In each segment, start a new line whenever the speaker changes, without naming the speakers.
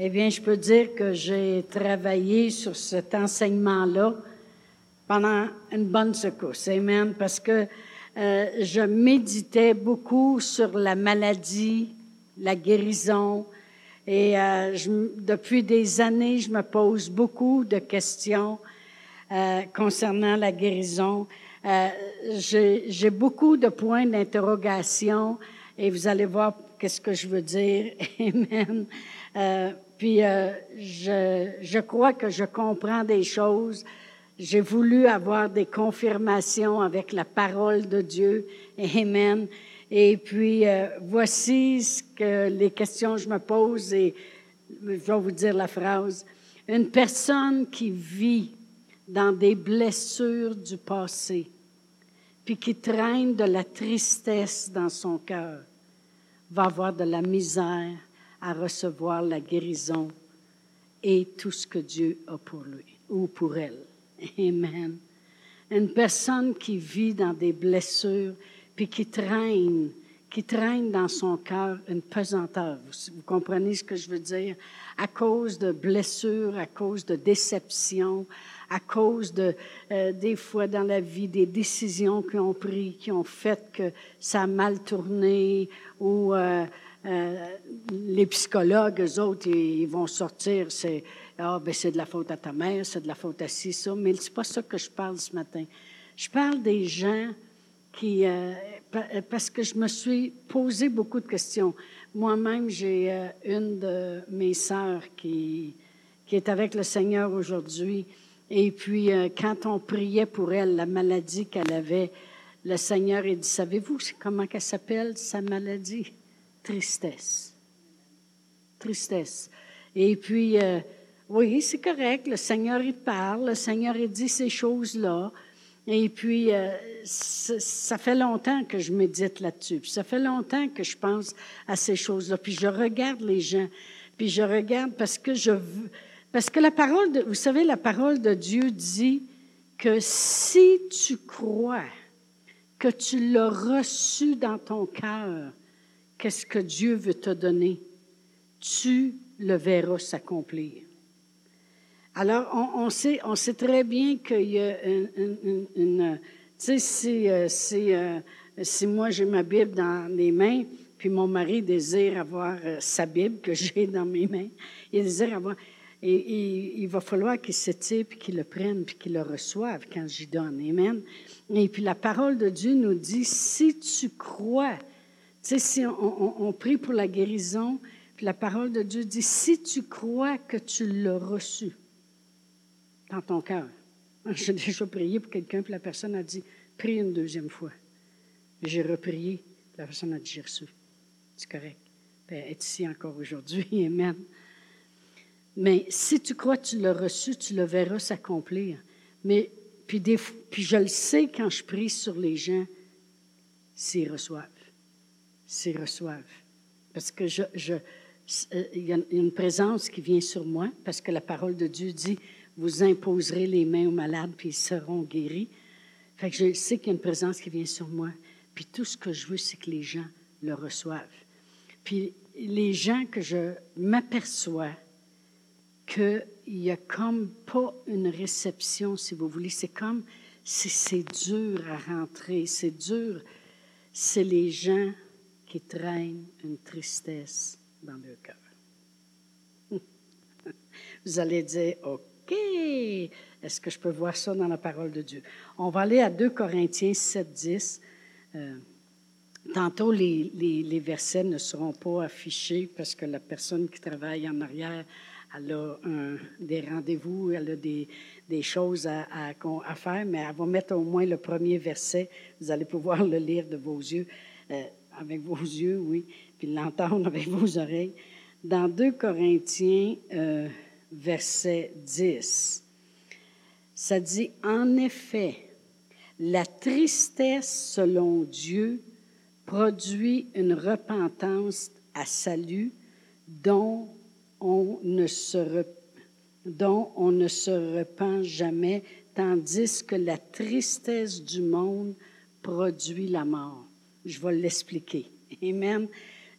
Eh bien, je peux dire que j'ai travaillé sur cet enseignement-là pendant une bonne secousse. Amen. Parce que euh, je méditais beaucoup sur la maladie, la guérison. Et euh, je, depuis des années, je me pose beaucoup de questions euh, concernant la guérison. Euh, J'ai beaucoup de points d'interrogation et vous allez voir qu'est-ce que je veux dire. Amen. Puis euh, je, je crois que je comprends des choses. J'ai voulu avoir des confirmations avec la parole de Dieu. Amen. Et puis, euh, voici ce que les questions que je me pose et je vais vous dire la phrase. Une personne qui vit dans des blessures du passé, puis qui traîne de la tristesse dans son cœur, va avoir de la misère à recevoir la guérison et tout ce que Dieu a pour lui ou pour elle. Amen. Une personne qui vit dans des blessures, puis qui traîne, qui traîne dans son cœur une pesanteur. Vous, comprenez ce que je veux dire? À cause de blessures, à cause de déceptions, à cause de, euh, des fois dans la vie, des décisions qu'ils ont prises, qui ont fait que ça a mal tourné, ou euh, euh, les psychologues, eux autres, ils, vont sortir, c'est ah, ben de la faute à ta mère, c'est de la faute à ci, ça. Mais c'est pas ça que je parle ce matin. Je parle des gens qui, euh, parce que je me suis posé beaucoup de questions. Moi-même, j'ai euh, une de mes sœurs qui, qui est avec le Seigneur aujourd'hui. Et puis, euh, quand on priait pour elle, la maladie qu'elle avait, le Seigneur a dit, savez-vous comment qu'elle s'appelle, sa maladie? Tristesse. Tristesse. Et puis, euh, oui, c'est correct. Le Seigneur, il parle. Le Seigneur, il dit ces choses-là. Et puis, euh, ça fait longtemps que je médite là-dessus. Puis ça fait longtemps que je pense à ces choses-là. Puis je regarde les gens. Puis je regarde parce que je veux. Parce que la parole, de, vous savez, la parole de Dieu dit que si tu crois que tu l'as reçu dans ton cœur, qu'est-ce que Dieu veut te donner, tu le verras s'accomplir. Alors, on, sait, on sait très bien qu'il y a une... une, une tu sais, si, euh, si, euh, si moi j'ai ma Bible dans les mains, puis mon mari désire avoir euh, sa Bible que j'ai dans mes mains, il désire avoir... Il va falloir qu'il s'étire, puis qu'il le prenne, puis qu'il le reçoive quand j'y donne. Amen. Et puis la parole de Dieu nous dit, si tu crois, sais, si on, prie pour la guérison, puis la parole de Dieu dit, si tu crois que tu l'as reçu, dans ton cœur. J'ai déjà prié pour quelqu'un, puis la personne a dit Prie une deuxième fois. J'ai reprié, puis la personne a dit J'ai reçu. C'est correct. Puis elle est ici encore aujourd'hui. Amen. Mais si tu crois que tu l'as reçu, tu le verras s'accomplir. Mais puis je le sais quand je prie sur les gens, s'ils reçoivent. S'ils reçoivent. Parce que je, je, il y a une présence qui vient sur moi, parce que la parole de Dieu dit vous imposerez les mains aux malades, puis ils seront guéris. Fait que je sais qu'il y a une présence qui vient sur moi. Puis tout ce que je veux, c'est que les gens le reçoivent. Puis les gens que je m'aperçois qu'il n'y a comme pas une réception, si vous voulez. C'est comme, c'est dur à rentrer, c'est dur. C'est les gens qui traînent une tristesse dans leur cœur. Vous allez dire, OK. Est-ce que je peux voir ça dans la parole de Dieu? On va aller à 2 Corinthiens 7, 10. Euh, tantôt, les, les, les, versets ne seront pas affichés parce que la personne qui travaille en arrière, elle a des rendez-vous, elle a des, des choses à, à, à, faire, mais elle va mettre au moins le premier verset. Vous allez pouvoir le lire de vos yeux, euh, avec vos yeux, oui, puis l'entendre avec vos oreilles. Dans 2 Corinthiens... Euh, verset 10. Ça dit, en effet, la tristesse selon Dieu produit une repentance à salut dont on ne se, dont on ne se repent jamais, tandis que la tristesse du monde produit la mort. Je vais l'expliquer. Amen.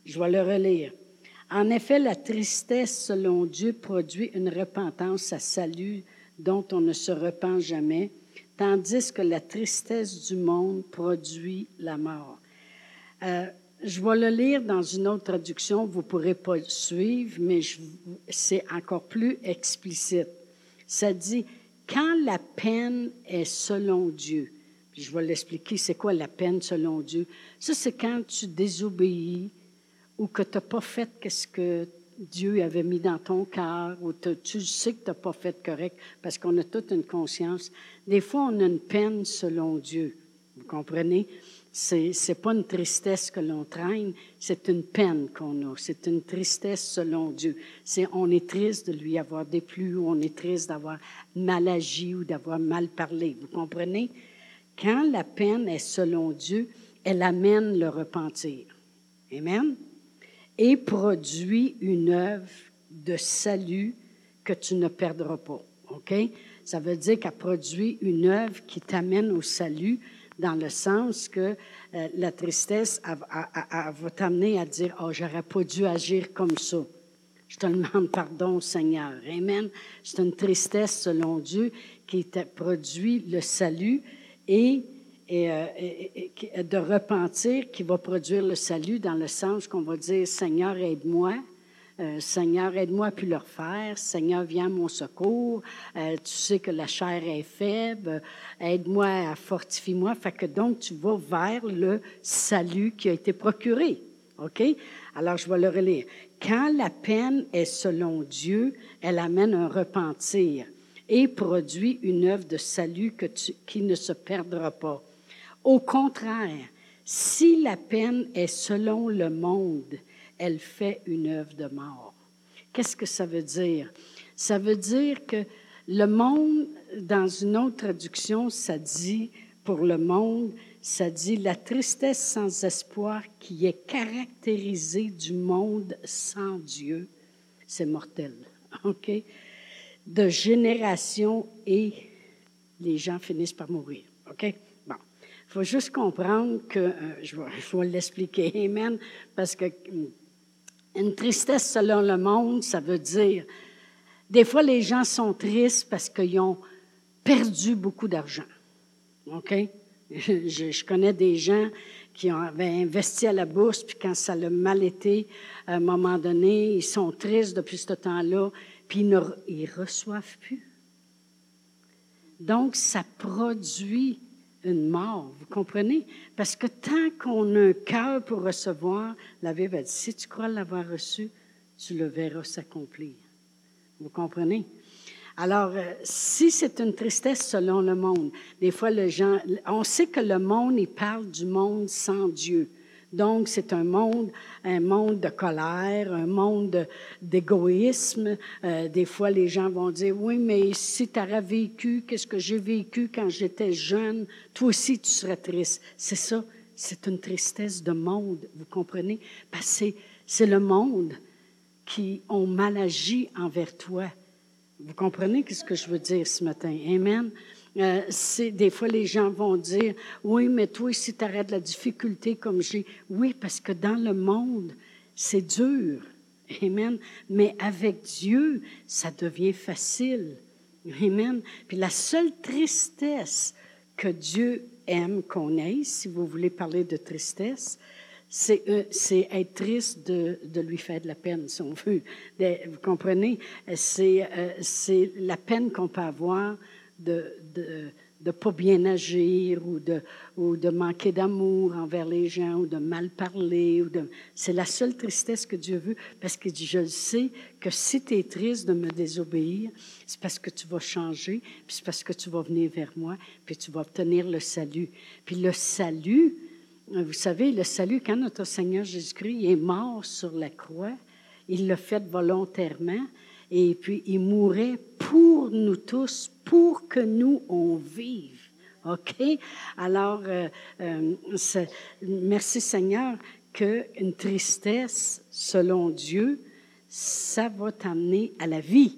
Je vais le relire. En effet, la tristesse, selon Dieu, produit une repentance à salut dont on ne se repent jamais, tandis que la tristesse du monde produit la mort. Euh, je vais le lire dans une autre traduction, vous ne pourrez pas suivre, mais c'est encore plus explicite. Ça dit, quand la peine est selon Dieu, je vais l'expliquer, c'est quoi la peine selon Dieu? Ça, c'est quand tu désobéis ou que tu n'as pas fait ce que Dieu avait mis dans ton cœur, ou tu sais que tu n'as pas fait correct, parce qu'on a toute une conscience. Des fois, on a une peine selon Dieu. Vous comprenez? C'est n'est pas une tristesse que l'on traîne, c'est une peine qu'on a. C'est une tristesse selon Dieu. C'est on est triste de lui avoir déplu, ou on est triste d'avoir mal agi ou d'avoir mal parlé. Vous comprenez? Quand la peine est selon Dieu, elle amène le repentir. Amen? et produit une œuvre de salut que tu ne perdras pas. OK? Ça veut dire qu'elle produit une œuvre qui t'amène au salut dans le sens que euh, la tristesse va t'amener à dire, oh, j'aurais pas dû agir comme ça. Je te demande pardon, Seigneur. Amen. C'est une tristesse selon Dieu qui produit le salut et euh, de repentir qui va produire le salut dans le sens qu'on va dire Seigneur, aide-moi. Euh, Seigneur, aide-moi à plus le refaire. Seigneur, viens à mon secours. Euh, tu sais que la chair est faible. Aide-moi à fortifier moi. Fait que donc, tu vas vers le salut qui a été procuré. OK? Alors, je vais le relire. Quand la peine est selon Dieu, elle amène un repentir et produit une œuvre de salut qui ne se perdra pas. Au contraire, si la peine est selon le monde, elle fait une œuvre de mort. Qu'est-ce que ça veut dire? Ça veut dire que le monde, dans une autre traduction, ça dit, pour le monde, ça dit la tristesse sans espoir qui est caractérisée du monde sans Dieu, c'est mortel. OK? De génération et les gens finissent par mourir. OK? Il faut juste comprendre que, euh, je, vais, l'expliquer, Amen, parce que hum, une tristesse selon le monde, ça veut dire, des fois les gens sont tristes parce qu'ils ont perdu beaucoup d'argent. OK? Je, connais des gens qui avaient investi à la bourse, puis quand ça a mal été, à un moment donné, ils sont tristes depuis ce temps-là, puis ils ne reçoivent plus. Donc, ça produit une mort, vous comprenez? Parce que tant qu'on a un cœur pour recevoir, la Bible dit, si tu crois l'avoir reçu, tu le verras s'accomplir. Vous comprenez? Alors, euh, si c'est une tristesse selon le monde, des fois, gens, on sait que le monde, il parle du monde sans Dieu. Donc, c'est un monde, un monde de colère, un monde d'égoïsme. Euh, des fois, les gens vont dire, oui, mais si tu aurais vécu, qu'est-ce que j'ai vécu quand j'étais jeune, toi aussi, tu serais triste. C'est ça, c'est une tristesse de monde, vous comprenez? Parce que c'est le monde qui ont mal agi envers toi. Vous comprenez ce que je veux dire ce matin? Amen. Euh, des fois, les gens vont dire, oui, mais toi, si tu arrêtes la difficulté comme j'ai, oui, parce que dans le monde, c'est dur. Amen. Mais avec Dieu, ça devient facile. Amen. Puis la seule tristesse que Dieu aime qu'on ait, si vous voulez parler de tristesse, c'est euh, être triste de, de, lui faire de la peine, si on veut. vous comprenez? C'est euh, la peine qu'on peut avoir de ne de, pas bien agir ou de, ou de manquer d'amour envers les gens ou de mal parler. Ou de... C'est la seule tristesse que Dieu veut parce qu'il dit, je sais que si tu es triste de me désobéir, c'est parce que tu vas changer, puis c'est parce que tu vas venir vers moi, puis tu vas obtenir le salut. Puis le salut, vous savez, le salut, quand notre Seigneur Jésus-Christ est mort sur la croix, il l'a fait volontairement et puis il mourait pour nous tous, pour que nous, on vive. OK? Alors, euh, euh, merci Seigneur qu'une tristesse, selon Dieu, ça va t'amener à la vie,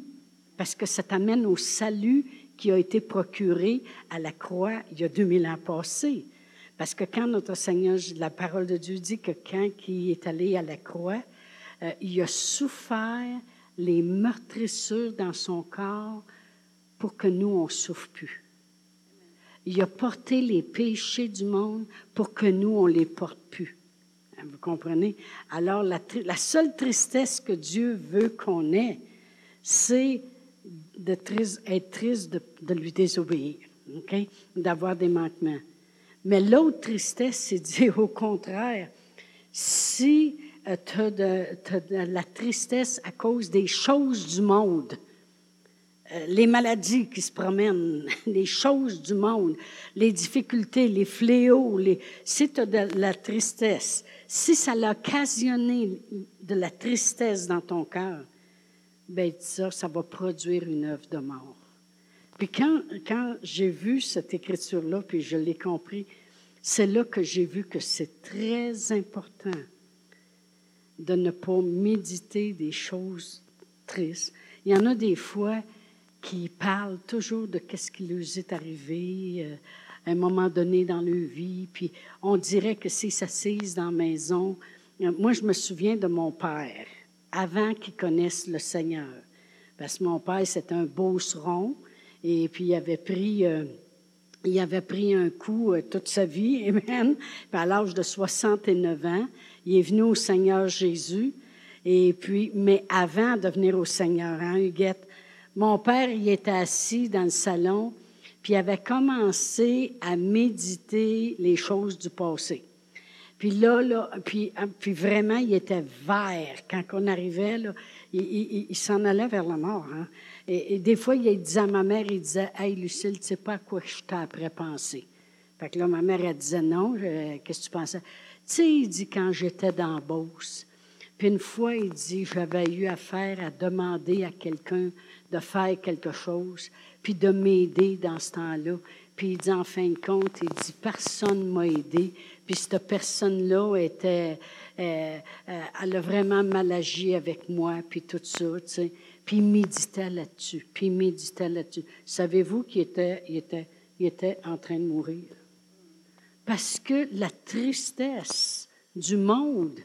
parce que ça t'amène au salut qui a été procuré à la croix il y a 2000 ans passés. Parce que quand notre Seigneur, la parole de Dieu dit que quand il est allé à la croix, euh, il a souffert les meurtrissures dans son corps pour que nous, on ne souffre plus. Il a porté les péchés du monde pour que nous, on ne les porte plus. Hein, vous comprenez? Alors, la, seule tristesse que Dieu veut qu'on ait, c'est être triste de, lui désobéir, OK? d'avoir des manquements. Mais l'autre tristesse, c'est de dire au contraire, si tu as, de, la tristesse à cause des choses du monde, euh, les maladies qui se promènent, les choses du monde, les difficultés, les fléaux, si tu as de la tristesse, si ça l'a occasionné de la tristesse dans ton cœur, ben ça, ça va produire une œuvre de mort. Puis quand, quand j'ai vu cette écriture-là, puis je l'ai compris, c'est là que j'ai vu que c'est très important de ne pas méditer des choses tristes. Il y en a des fois qui parlent toujours de qu'est-ce qui leur est arrivé euh, à un moment donné dans leur vie, puis on dirait que c'est s'assise dans la maison. Euh, moi, je me souviens de mon père, avant qu'il connaisse le Seigneur. Parce que mon père, c'était un beauceron, et puis il avait pris... Euh, il avait pris un coup toute sa vie, Amen. Puis à l'âge de 69 ans, il est venu au Seigneur Jésus. Et puis, mais avant de venir au Seigneur, hein, Huguette, mon père, il était assis dans le salon, puis il avait commencé à méditer les choses du passé. Puis là, là puis, hein, puis vraiment, il était vert. Quand on arrivait, là, il, s'en allait vers la mort. Hein. Et, des fois, il disait à ma mère, il disait, « Hey, Lucille, tu sais pas à quoi je t'ai après pensé. » Fait que là, ma mère, elle disait, « Non, qu'est-ce que tu pensais? » sais, il dit, quand j'étais dans Beauce, puis une fois, il dit, j'avais eu affaire à demander à quelqu'un de faire quelque chose, puis de m'aider dans ce temps-là. Puis il dit, en fin de compte, il dit, personne ne m'a aidé. Puis cette personne-là était, euh, euh, elle a vraiment mal agi avec moi, puis tout ça, tu sais. Puis il méditait là-dessus, puis il méditait là-dessus. Savez-vous qu'il était, était, était en train de mourir? Parce que la tristesse du monde,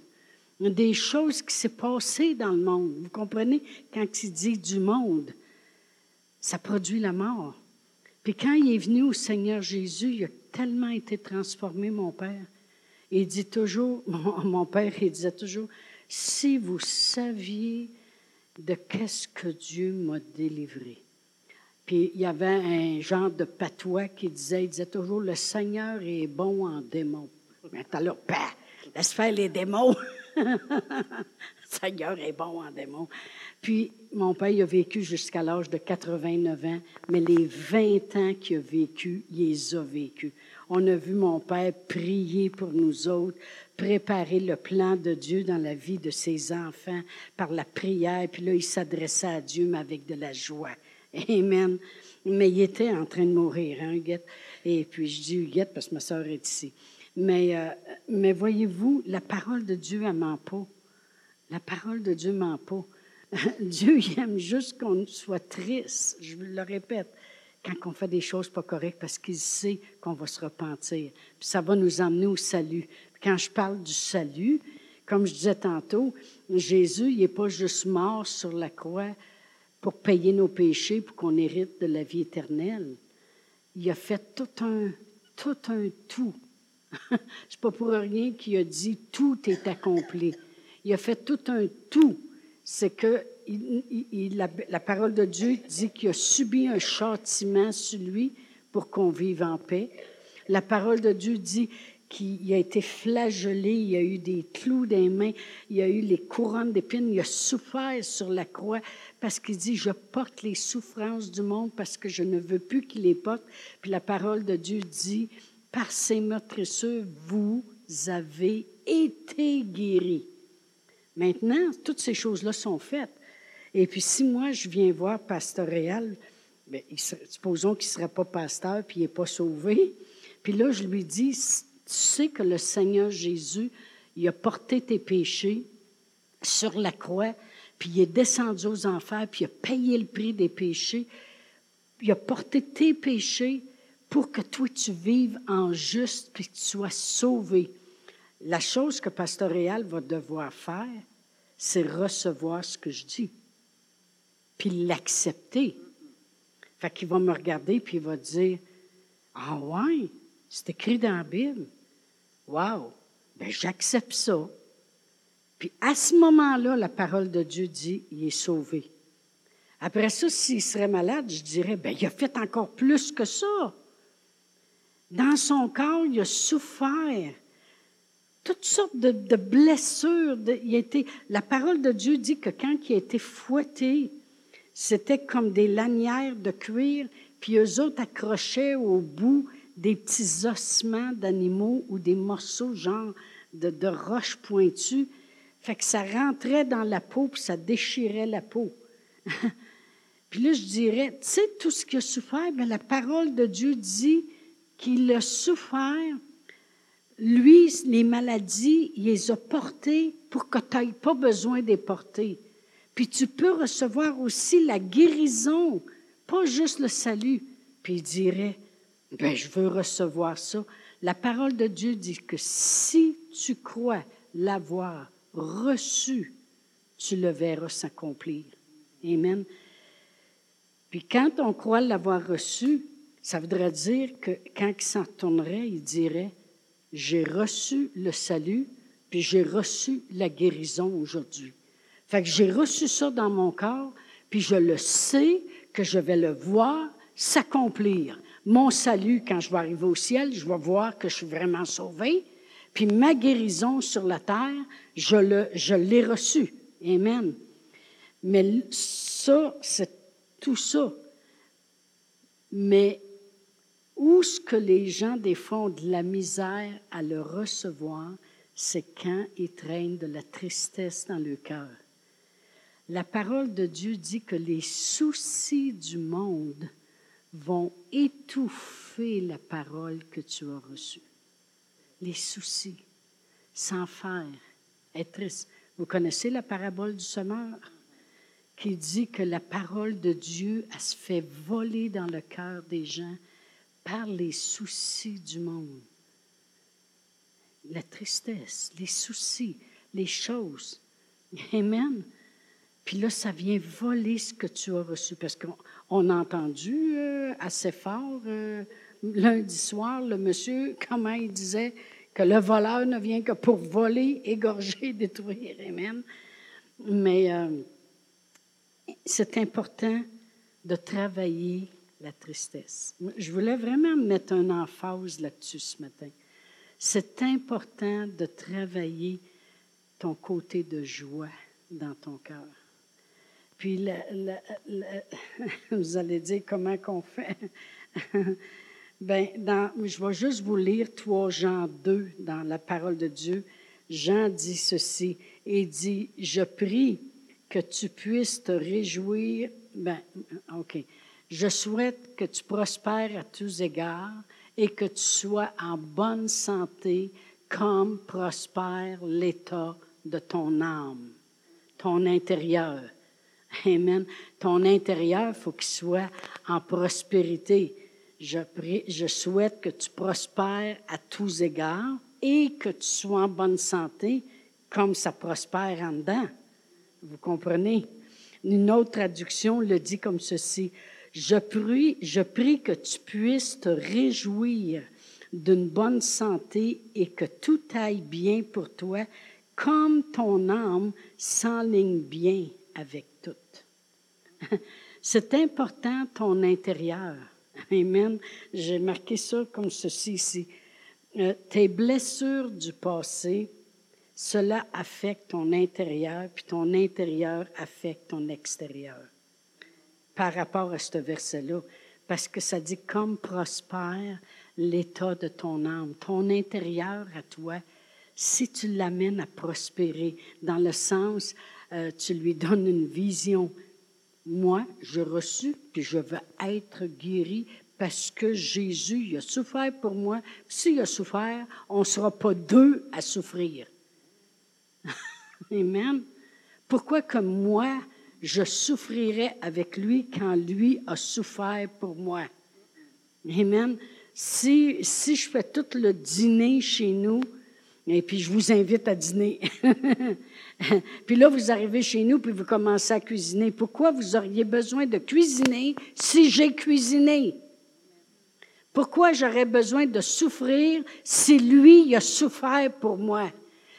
des choses qui s'est passées dans le monde, vous comprenez, quand il dit du monde, ça produit la mort. Puis quand il est venu au Seigneur Jésus, il a tellement été transformé, mon Père. Il dit toujours, mon, Père, il disait toujours, si vous saviez de qu'est-ce que Dieu m'a délivré. Puis il y avait un genre de patois qui disait, il disait toujours, le Seigneur est bon en démons. Maintenant là, bah, laisse faire les démons. le Seigneur est bon en démons. Puis mon père il a vécu jusqu'à l'âge de 89 ans, mais les 20 ans qu'il a vécu, il les a vécus. On a vu mon père prier pour nous autres, préparer le plan de Dieu dans la vie de ses enfants par la prière. Puis là, il s'adressait à Dieu, mais avec de la joie. Amen. Mais il était en train de mourir, hein, Huguette? Et puis, je dis Huguette parce que ma soeur est ici. Mais, euh, mais voyez-vous, la parole de Dieu, elle ment pas. La parole de Dieu ment pas. Dieu aime juste qu'on soit triste, je le répète, quand on fait des choses pas correctes parce qu'il sait qu'on va se repentir. Puis ça va nous emmener au salut. quand je parle du salut, comme je disais tantôt, Jésus, il n'est pas juste mort sur la croix pour payer nos péchés, pour qu'on hérite de la vie éternelle. Il a fait tout un tout. Un tout. C'est pas pour rien qu'il a dit tout est accompli. Il a fait tout un tout. C'est que la, la, parole de Dieu dit qu'il a subi un châtiment sur lui pour qu'on vive en paix. La parole de Dieu dit qui a été flagellé, il a eu des clous des mains, il a eu les couronnes d'épines, il a souffert sur la croix parce qu'il dit, je porte les souffrances du monde parce que je ne veux plus qu'il les porte. Puis la parole de Dieu dit, par ces meurtrissures, vous avez été guéris. Maintenant, toutes ces choses-là sont faites. Et puis si moi, je viens voir Pasteur Réal, bien, supposons qu'il ne serait pas pasteur puis il n'est pas sauvé, puis là, je lui dis, tu sais que le Seigneur Jésus, il a porté tes péchés sur la croix, puis il est descendu aux enfers, puis il a payé le prix des péchés. Il a porté tes péchés pour que toi, tu vives en juste, puis que tu sois sauvé. La chose que Pasteur Réal va devoir faire, c'est recevoir ce que je dis, puis l'accepter. Fait qu'il va me regarder, puis il va dire, ah ouais, c'est écrit dans la Bible. Wow, ben j'accepte ça. Puis à ce moment-là, la parole de Dieu dit, il est sauvé. Après ça, s'il serait malade, je dirais, ben il a fait encore plus que ça. Dans son corps, il a souffert toutes sortes de, blessures. il la parole de Dieu dit que quand il a été fouetté, c'était comme des lanières de cuir, puis eux autres accrochaient au bout des petits ossements d'animaux ou des morceaux genre de, de roches pointues. Fait que ça rentrait dans la peau, puis ça déchirait la peau. puis là, je dirais, tu sais, tout ce qu'il a souffert, bien, la parole de Dieu dit qu'il a souffert lui, les maladies, il les a portées pour que tu n'aies pas besoin de les porter. Puis tu peux recevoir aussi la guérison, pas juste le salut. Puis il dirait, ben, je veux recevoir ça. La parole de Dieu dit que si tu crois l'avoir reçu, tu le verras s'accomplir. Amen. Puis quand on croit l'avoir reçu, ça voudrait dire que quand il s'en tournerait, il dirait, j'ai reçu le salut, puis j'ai reçu la guérison aujourd'hui. Fait que j'ai reçu ça dans mon corps, puis je le sais que je vais le voir s'accomplir. Mon salut, quand je vais arriver au ciel, je vais voir que je suis vraiment sauvé. Puis ma guérison sur la terre, je, l'ai reçu. Amen. Mais ça, c'est tout ça. Mais où ce que les gens, de la misère à le recevoir, c'est quand ils traînent de la tristesse dans le cœur. La parole de Dieu dit que les soucis du monde vont étouffer la parole que tu as reçue. Les soucis, sans faire, être triste. Vous connaissez la parabole du semeur qui dit que la parole de Dieu, elle se fait voler dans le cœur des gens par les soucis du monde. La tristesse, les soucis, les choses. Amen. Puis là, ça vient voler ce que tu as reçu. Parce qu'on a entendu euh, assez fort euh, lundi soir le monsieur, comment il disait que le voleur ne vient que pour voler, égorger, détruire. Amen. Mais euh, c'est important de travailler la tristesse. Je voulais vraiment mettre un emphase là-dessus ce matin. C'est important de travailler ton côté de joie dans ton cœur. Puis, vous allez dire comment qu'on fait. ben, dans, je vais juste vous lire 3 Jean 2 dans la parole de Dieu. Jean dit ceci et dit, je prie que tu puisses te réjouir. Ben, OK. Je souhaite que tu prospères à tous égards et que tu sois en bonne santé comme prospère l'état de ton âme, ton intérieur. Amen. Ton intérieur, faut qu'il soit en prospérité. Je, prie, je souhaite que tu prospères à tous égards et que tu sois en bonne santé comme ça prospère en dedans. Vous comprenez? Une autre traduction le dit comme ceci. Je prie, je prie que tu puisses te réjouir d'une bonne santé et que tout aille bien pour toi, comme ton âme s'enligne bien avec C'est important ton intérieur. Amen. J'ai marqué ça comme ceci ici. Euh, tes blessures du passé, cela affecte ton intérieur, puis ton intérieur affecte ton extérieur par rapport à ce verset-là, parce que ça dit comme prospère l'état de ton âme, ton intérieur à toi, si tu l'amènes à prospérer, dans le sens, euh, tu lui donnes une vision. Moi, je reçu, puis je veux être guéri parce que Jésus il a souffert pour moi. S'il a souffert, on ne sera pas deux à souffrir. Amen. Pourquoi que moi, je souffrirai avec lui quand lui a souffert pour moi? Amen. Si, si je fais tout le dîner chez nous, Et puis, je vous invite à dîner. puis là, vous arrivez chez nous, puis vous commencez à cuisiner. Pourquoi vous auriez besoin de cuisiner si j'ai cuisiné? Pourquoi j'aurais besoin de souffrir si lui a souffert pour moi?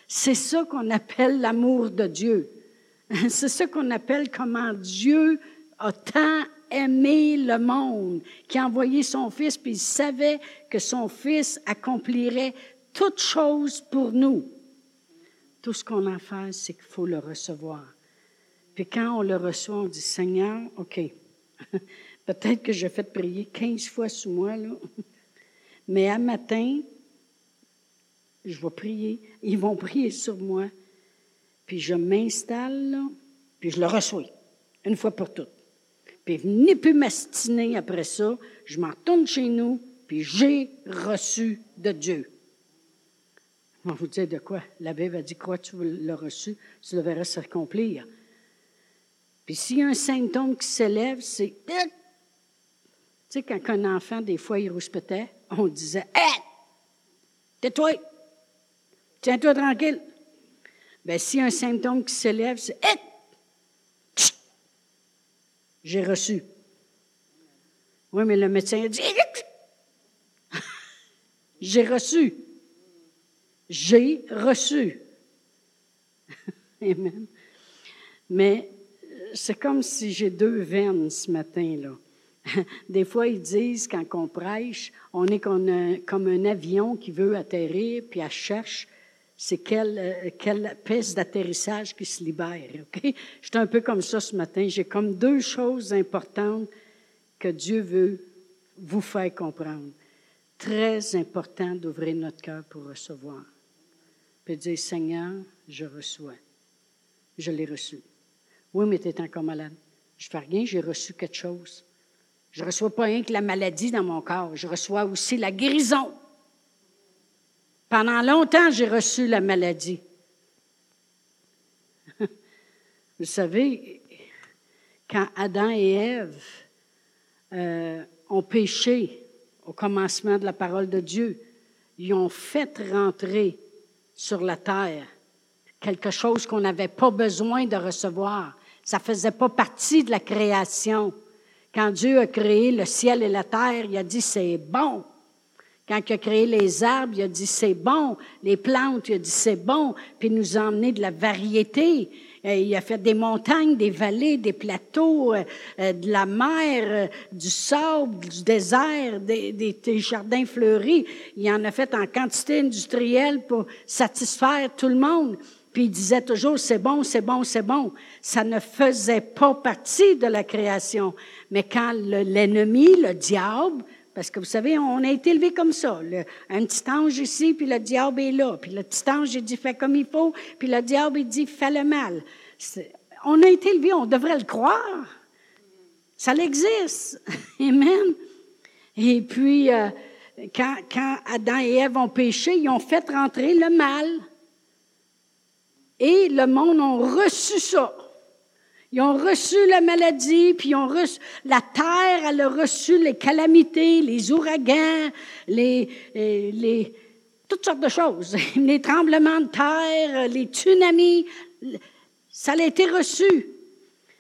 C'est ça qu'on appelle l'amour de Dieu. C'est ça qu'on appelle comment Dieu a tant aimé le monde, qui a envoyé son Fils, puis il savait que son Fils accomplirait toute chose pour nous. Tout ce qu'on a à faire, c'est qu'il faut le recevoir. Puis quand on le reçoit, on dit, Seigneur, OK, peut-être que j'ai fait prier 15 fois sous moi, là, mais à matin, je vais prier, ils vont prier sur moi, puis je m'installe, puis je le reçois, une fois pour toutes. Puis venez plus m'astiner après ça, je m'en tourne chez nous, puis j'ai reçu de Dieu. On va vous dire de quoi? La Bible a dit, crois tu l'as reçu, tu le verras s'accomplir. Puis s'il y a un symptôme qui s'élève, c'est... Tu sais, quand un enfant, des fois, il rouspétait, on disait, Hé! Tais-toi! Tiens-toi tranquille. Bien, s'il y a un symptôme qui s'élève, c'est Hé! J'ai reçu. Oui, mais le médecin a dit J'ai reçu. J'ai reçu. Amen. Mais c'est comme si j'ai deux veines ce matin, là. Des fois, ils disent, quand on prêche, on est comme un, comme un avion qui veut atterrir, puis elle cherche c'est quelle, euh, quelle piste d'atterrissage qui se libère. OK? J'étais un peu comme ça ce matin. J'ai comme deux choses importantes que Dieu veut vous faire comprendre. Très important d'ouvrir notre cœur pour recevoir. Puis dire, Seigneur, je reçois. Je l'ai reçu. Oui, mais tu es encore malade. Je fais rien, j'ai reçu quelque chose. Je ne reçois pas rien que la maladie dans mon corps, je reçois aussi la guérison. Pendant longtemps, j'ai reçu la maladie. Vous savez, quand Adam et Ève euh, ont péché au commencement de la parole de Dieu, ils ont fait rentrer sur la terre quelque chose qu'on n'avait pas besoin de recevoir. Ça faisait pas partie de la création. Quand Dieu a créé le ciel et la terre, il a dit c'est bon. Quand il a créé les arbres, il a dit c'est bon. Les plantes, il a dit c'est bon. Puis il nous a emmené de la variété. Euh, il a fait des montagnes, des vallées, des plateaux, euh, euh, de la mer, du sable, du désert, des, des, jardins fleuris. Il en a fait en quantité industrielle pour satisfaire tout le monde. Puis il disait toujours, c'est bon, c'est bon, c'est bon. Ça ne faisait pas partie de la création. Mais quand l'ennemi, le diable, parce que vous savez, on a été élevé comme ça. un petit ange ici, puis le diable est là. Puis le petit ange, il dit, fais comme il faut. Puis le diable, il dit, fais le mal. On a été élevé, on devrait le croire. Ça existe. Amen. Et puis, euh, quand, quand Adam et Ève ont péché, ils ont fait rentrer le mal. Et le monde a reçu ça. Ils ont reçu la maladie, puis ils ont reçu, la terre, elle a reçu les calamités, les ouragans, les, les, toutes sortes de choses, les tremblements de terre, les tsunamis, ça a été reçu.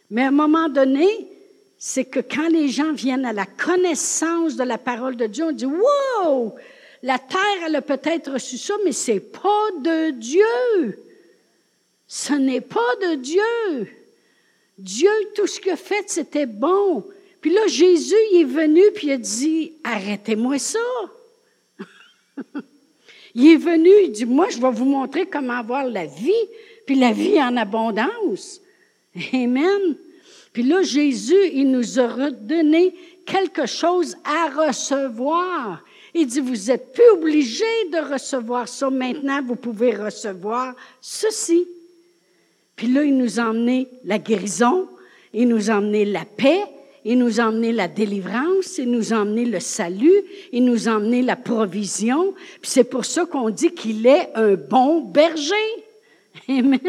Mais à un moment donné, c'est que quand les gens viennent à la connaissance de la parole de Dieu, on dit, wow, la terre, elle a peut-être reçu ça, mais c'est pas de Dieu. Ce n'est pas de Dieu. Dieu, tout ce qu'il a fait, c'était bon. Puis là, Jésus, il est venu, puis il a dit, arrêtez-moi ça. il est venu, il dit, moi, je vais vous montrer comment avoir la vie, puis la vie en abondance. Amen. Puis là, Jésus, il nous a redonné quelque chose à recevoir. Il dit, vous êtes plus obligés de recevoir ça. Maintenant, vous pouvez recevoir ceci. Puis là, il nous a la guérison, il nous a la paix, il nous a la délivrance, il nous a le salut, il nous a la provision. Puis c'est pour ça qu'on dit qu'il est un bon berger. Amen.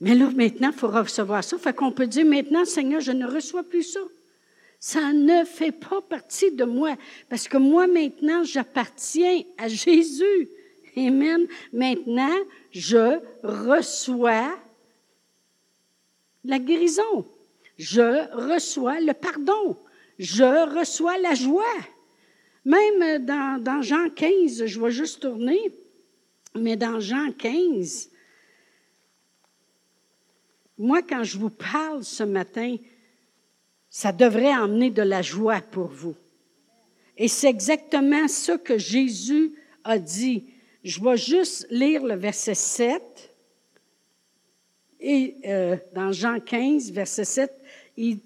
Mais là, maintenant, il faut recevoir ça. Fait qu'on peut dire maintenant, Seigneur, je ne reçois plus ça. Ça ne fait pas partie de moi. Parce que moi, maintenant, j'appartiens à Jésus. Amen. Maintenant, je reçois la guérison. Je reçois le pardon. Je reçois la joie. Même dans, dans Jean 15, je vais juste tourner, mais dans Jean 15, moi, quand je vous parle ce matin, ça devrait emmener de la joie pour vous. Et c'est exactement ce que Jésus a dit. Je vais juste lire le verset 7. Et euh, dans Jean 15, verset 7,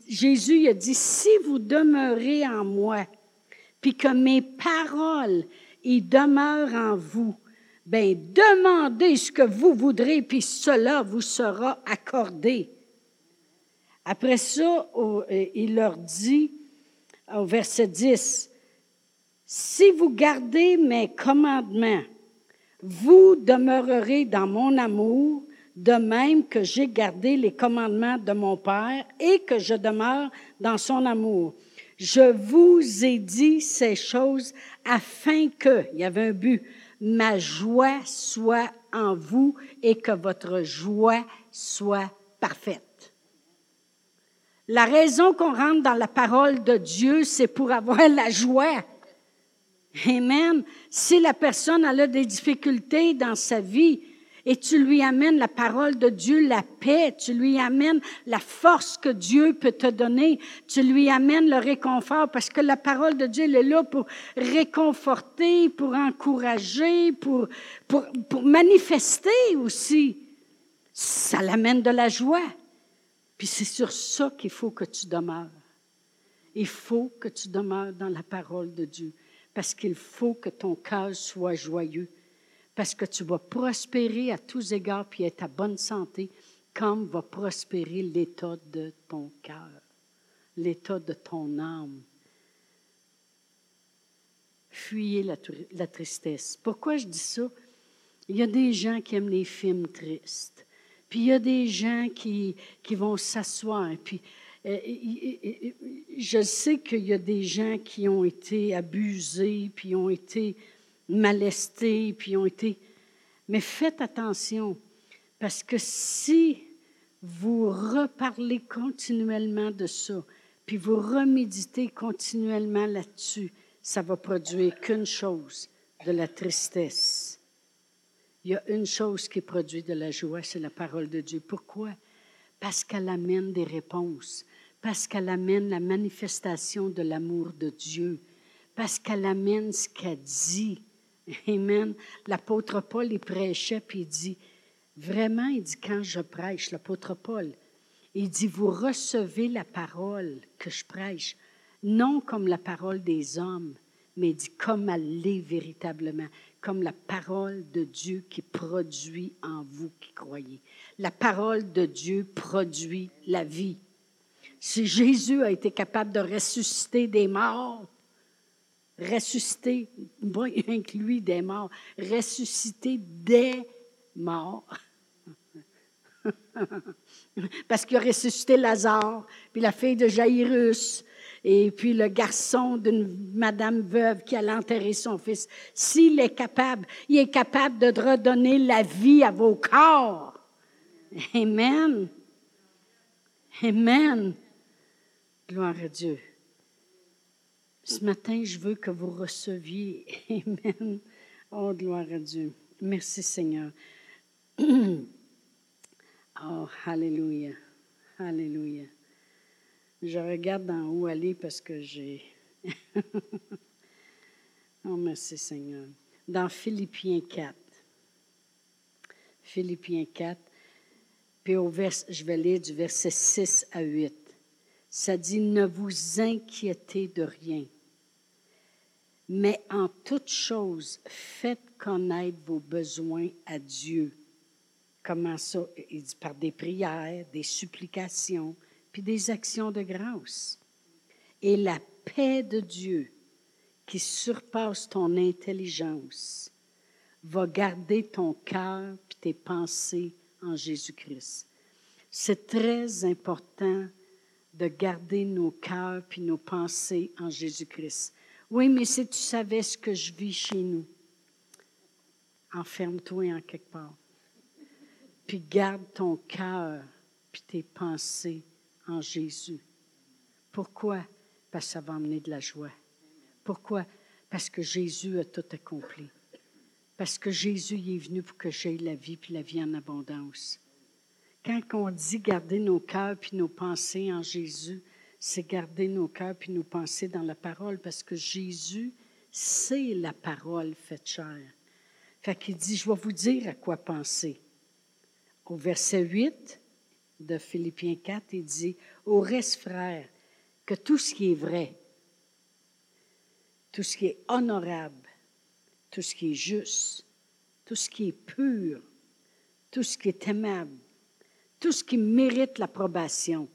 Jésus a dit, si vous demeurez en moi, puis que mes paroles y demeurent en vous, ben demandez ce que vous voudrez, puis cela vous sera accordé. Après ça, euh, il leur dit au verset 10, Si vous gardez mes commandements, vous demeurerez dans mon amour, de même que j'ai gardé les commandements de mon Père et que je demeure dans son amour. Je vous ai dit ces choses afin que, il y avait un but, ma joie soit en vous et que votre joie soit parfaite. La raison qu'on rentre dans la parole de Dieu, c'est pour avoir la joie. Amen. Si la personne a des difficultés dans sa vie, et tu lui amènes la parole de Dieu, la paix, tu lui amènes la force que Dieu peut te donner, tu lui amènes le réconfort parce que la parole de Dieu est là pour réconforter, pour encourager, pour, pour, pour manifester aussi. Ça l'amène de la joie. Puis c'est sur ça qu'il faut que tu demeures. Il faut que tu demeures dans la parole de Dieu parce qu'il faut que ton cœur soit joyeux parce que tu vas prospérer à tous égards puis être à bonne santé, comme va prospérer l'état de ton cœur, l'état de ton âme. Fuyez la, la, tristesse. Pourquoi je dis ça? Il y a des gens qui aiment les films tristes. Puis il y a des gens qui, qui vont s'asseoir. Puis je sais qu'il y a des gens qui ont été abusés, puis ont été malestés, puis ont été... Mais faites attention, parce que si vous reparlez continuellement de ça, puis vous reméditez continuellement là-dessus, ça va produire qu'une chose, de la tristesse. Il y a une chose qui produit de la joie, c'est la parole de Dieu. Pourquoi? Parce qu'elle amène des réponses, parce qu'elle amène la manifestation de l'amour de Dieu, parce qu'elle amène ce qu'elle dit. Amen. L'apôtre Paul, il prêchait, puis il dit, vraiment, il dit, quand je prêche, l'apôtre Paul, il dit, vous recevez la parole que je prêche, non comme la parole des hommes, mais il dit comme elle l'est véritablement, comme la parole de Dieu qui produit en vous qui croyez. La parole de Dieu produit la vie. Si Jésus a été capable de ressusciter des morts, ressusciter, pas inclus des morts, ressusciter des morts. Parce qu'il a ressuscité Lazare, puis la fille de Jairus, et puis le garçon d'une madame veuve qui a enterré son fils. S'il est capable, il est capable de redonner la vie à vos corps. Amen. Amen. Gloire à Dieu. Ce matin, je veux que vous receviez. Amen. Oh, gloire à Dieu. Merci Seigneur. Oh, Alléluia. Alléluia. Je regarde d'en haut aller parce que j'ai. oh, merci Seigneur. Dans Philippiens 4. Philippiens 4. Puis au vers, je vais lire du verset 6 à 8. Ça dit, ne vous inquiétez de rien mais en toute chose, faites connaître vos besoins à Dieu. Comment ça? Il dit par des prières, des supplications, puis des actions de grâce. Et la paix de Dieu, qui surpasse ton intelligence, va garder ton cœur puis tes pensées en Jésus-Christ. C'est très important de garder nos cœurs puis nos pensées en Jésus-Christ. Oui, mais si tu savais ce que je vis chez nous. enferme-toi en quelque part. Puis garde ton cœur, puis tes pensées en Jésus. Pourquoi? Parce que ça va amener de la joie. Pourquoi? Parce que Jésus a tout accompli. Parce que Jésus est venu pour que j'aie la vie, puis la vie en abondance. Quand on dit garder nos cœurs puis nos pensées en Jésus, c'est garder nos cœurs puis nos pensées dans la parole, parce que Jésus, c'est la parole faite chair. Fait qu'il dit, je vais vous dire à quoi penser. Au verset 8 de Philippiens 4, il dit, au reste, frère, que tout ce qui est vrai, tout ce qui est honorable, tout ce qui est juste, tout ce qui est pur, tout ce qui est aimable, tout ce qui mérite l'approbation.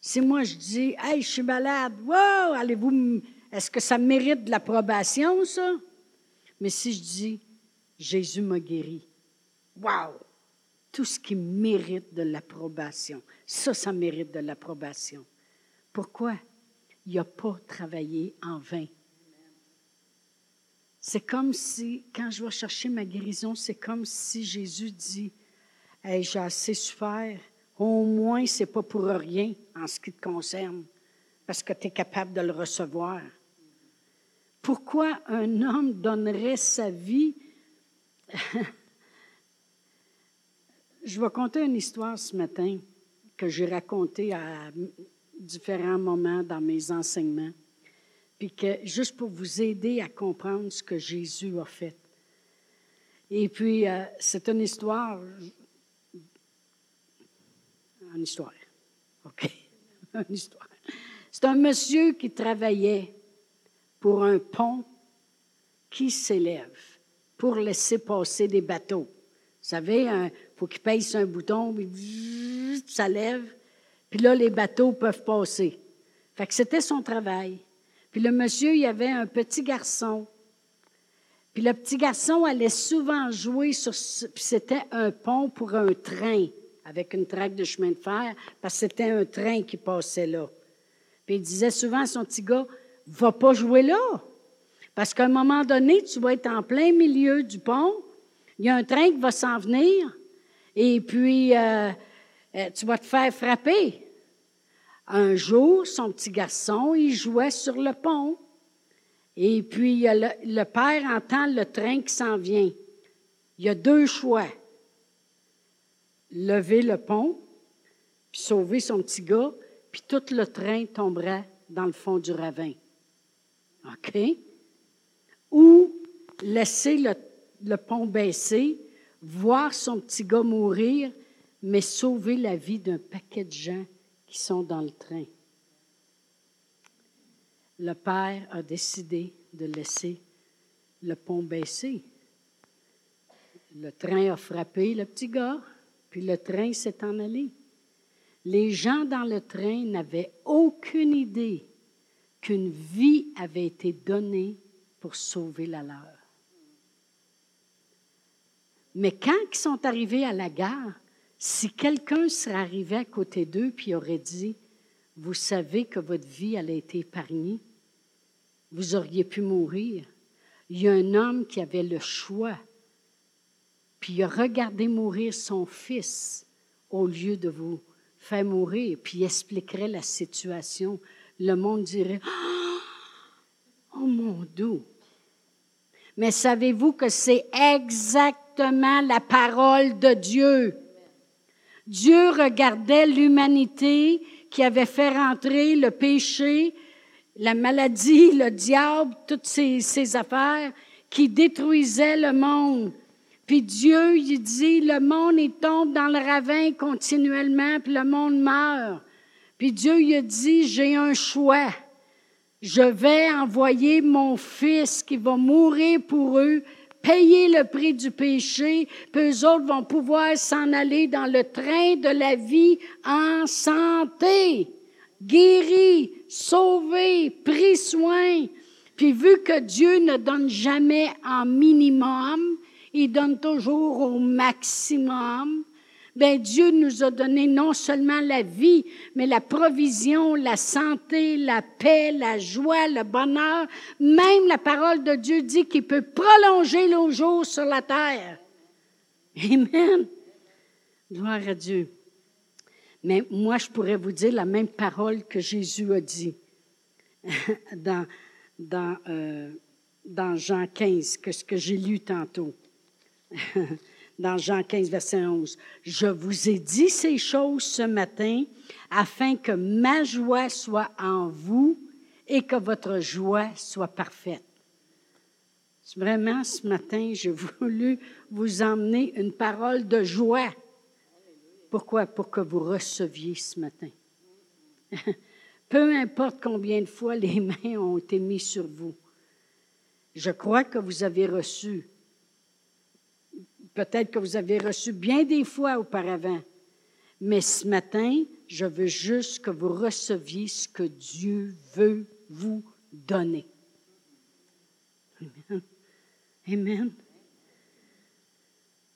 Si moi je dis, hey, je suis malade, wow, allez-vous, est-ce que ça mérite de l'approbation, ça? Mais si je dis, Jésus m'a guéri, wow, tout ce qui mérite de l'approbation, ça, ça mérite de l'approbation. Pourquoi? Il n'a pas travaillé en vain. C'est comme si, quand je vais chercher ma guérison, c'est comme si Jésus dit, Hey, j'ai assez souffert. Au moins, ce n'est pas pour rien en ce qui te concerne, parce que tu es capable de le recevoir. Pourquoi un homme donnerait sa vie? Je vais conter une histoire ce matin que j'ai racontée à différents moments dans mes enseignements, puis que juste pour vous aider à comprendre ce que Jésus a fait. Et puis, euh, c'est une histoire, une histoire. OK? une histoire. C'est un monsieur qui travaillait pour un pont qui s'élève pour laisser passer des bateaux. Vous savez, il faut qu'il pèse un bouton, puis ça lève, puis là, les bateaux peuvent passer. Fait que c'était son travail. Puis le monsieur, il y avait un petit garçon. Puis le petit garçon allait souvent jouer sur... Puis c'était un pont pour un train avec une traque de chemin de fer, parce que c'était un train qui passait là. Puis il disait souvent à son petit gars, va pas jouer là. Parce qu'à un moment donné, tu vas être en plein milieu du pont, il y a un train qui va s'en venir, et puis euh, euh, tu vas te faire frapper. Un jour, son petit garçon, il jouait sur le pont, et puis le, le père entend le train qui s'en vient. Il y a deux choix lever le pont, puis sauver son petit gars, puis tout le train tomberait dans le fond du ravin. OK? Ou laisser le, pont baisser, voir son petit gars mourir, mais sauver la vie d'un paquet de gens sont dans le train. Le père a décidé de laisser le pont baisser. Le train a frappé le petit gars, puis le train s'est en allé. Les gens dans le train n'avaient aucune idée qu'une vie avait été donnée pour sauver la leur. Mais quand ils sont arrivés à la gare, si quelqu'un serait arrivé à côté d'eux puis aurait dit, vous savez que votre vie allait été épargnée, vous auriez pu mourir. Il y a un homme qui avait le choix puis il a regardé mourir son fils au lieu de vous faire mourir, puis il expliquerait la situation. Le monde dirait Oh mon Dieu! Mais savez-vous que c'est exactement la parole de Dieu? Dieu regardait l'humanité qui avait fait rentrer le péché, la maladie, le diable, toutes ces, affaires qui détruisaient le monde. Puis Dieu, il dit, le monde, il tombe dans le ravin continuellement, puis le monde meurt. Puis Dieu, il dit, j'ai un choix. Je vais envoyer mon fils qui va mourir pour eux, payer le prix du péché, puis eux autres vont pouvoir s'en aller dans le train de la vie en santé, guéris, sauvés, pris soin. Puis vu que Dieu ne donne jamais en minimum, il donne toujours au maximum. Ben Dieu nous a donné non seulement la vie, mais la provision, la santé, la paix, la joie, le bonheur. Même la parole de Dieu dit qu'il peut prolonger nos jours sur la terre. Amen. Gloire à Dieu. Mais moi, je pourrais vous dire la même parole que Jésus a dit dans, dans, euh, dans Jean 15, que ce que j'ai lu tantôt. dans Jean 15, verset 11. Je vous ai dit ces choses ce matin afin que ma joie soit en vous et que votre joie soit parfaite. Vraiment, ce matin, j'ai voulu vous emmener une parole de joie. Pourquoi? Pour que vous receviez ce matin. Peu importe combien de fois les mains ont été mises sur vous. Je crois que vous avez reçu Peut-être que vous avez reçu bien des fois auparavant. Mais ce matin, je veux juste que vous receviez ce que Dieu veut vous donner. Amen. Amen.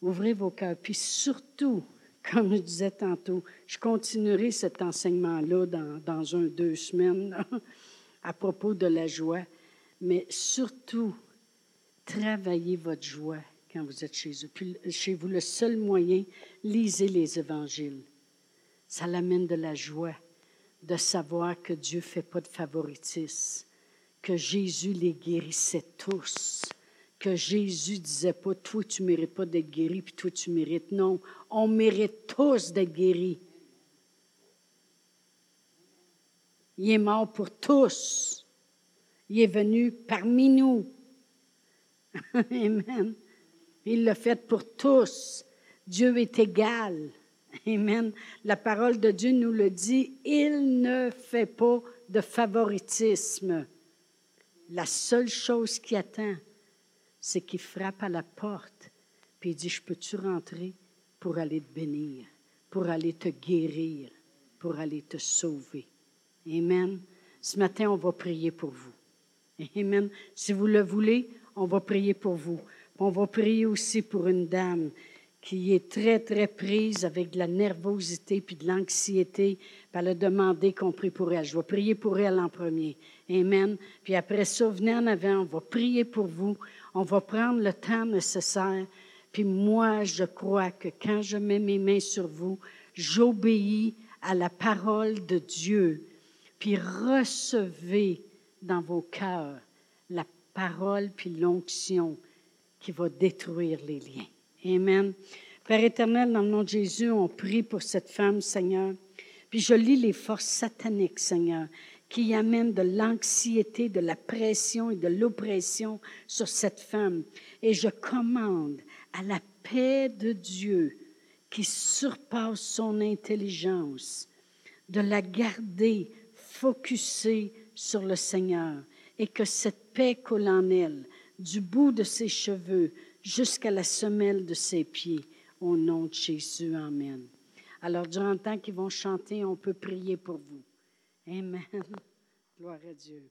Ouvrez vos cœurs. Puis surtout, comme je disais tantôt, je continuerai cet enseignement-là dans, dans un, deux semaines à propos de la joie. Mais surtout, travaillez votre joie vous êtes chez eux. Puis chez vous, le seul moyen, lisez les évangiles. Ça l'amène de la joie de savoir que Dieu ne fait pas de favoritisme, que Jésus les guérissait tous, que Jésus disait pas, toi tu ne mérites pas d'être guéri, puis toi tu mérites. Non, on mérite tous d'être guéris. Il est mort pour tous. Il est venu parmi nous. Amen. Il l'a fait pour tous. Dieu est égal. Amen. La parole de Dieu nous le dit. Il ne fait pas de favoritisme. La seule chose qui attend, c'est qu'il frappe à la porte, puis il dit, je peux-tu rentrer pour aller te bénir, pour aller te guérir, pour aller te sauver? Amen. Ce matin, on va prier pour vous. Amen. Si vous le voulez, on va prier pour vous. On va prier aussi pour une dame qui est très, très prise avec de la nervosité puis de l'anxiété. Elle a demandé qu'on prie pour elle. Je vais prier pour elle en premier. Amen. Puis après ça, venez en avant, on va prier pour vous. On va prendre le temps nécessaire. Puis moi, je crois que quand je mets mes mains sur vous, j'obéis à la parole de Dieu. Puis recevez dans vos cœurs la parole puis l'onction qui va détruire les liens. Amen. Père éternel, dans le nom de Jésus, on prie pour cette femme, Seigneur. Puis je lis les forces sataniques, Seigneur, qui amènent de l'anxiété, de la pression et de l'oppression sur cette femme. Et je commande à la paix de Dieu qui surpasse son intelligence, de la garder focusée sur le Seigneur et que cette paix coule en elle, du bout de ses cheveux jusqu'à la semelle de ses pieds. Au nom de Jésus, Amen. Alors, durant le temps qu'ils vont chanter, on peut prier pour vous. Amen. Gloire à Dieu.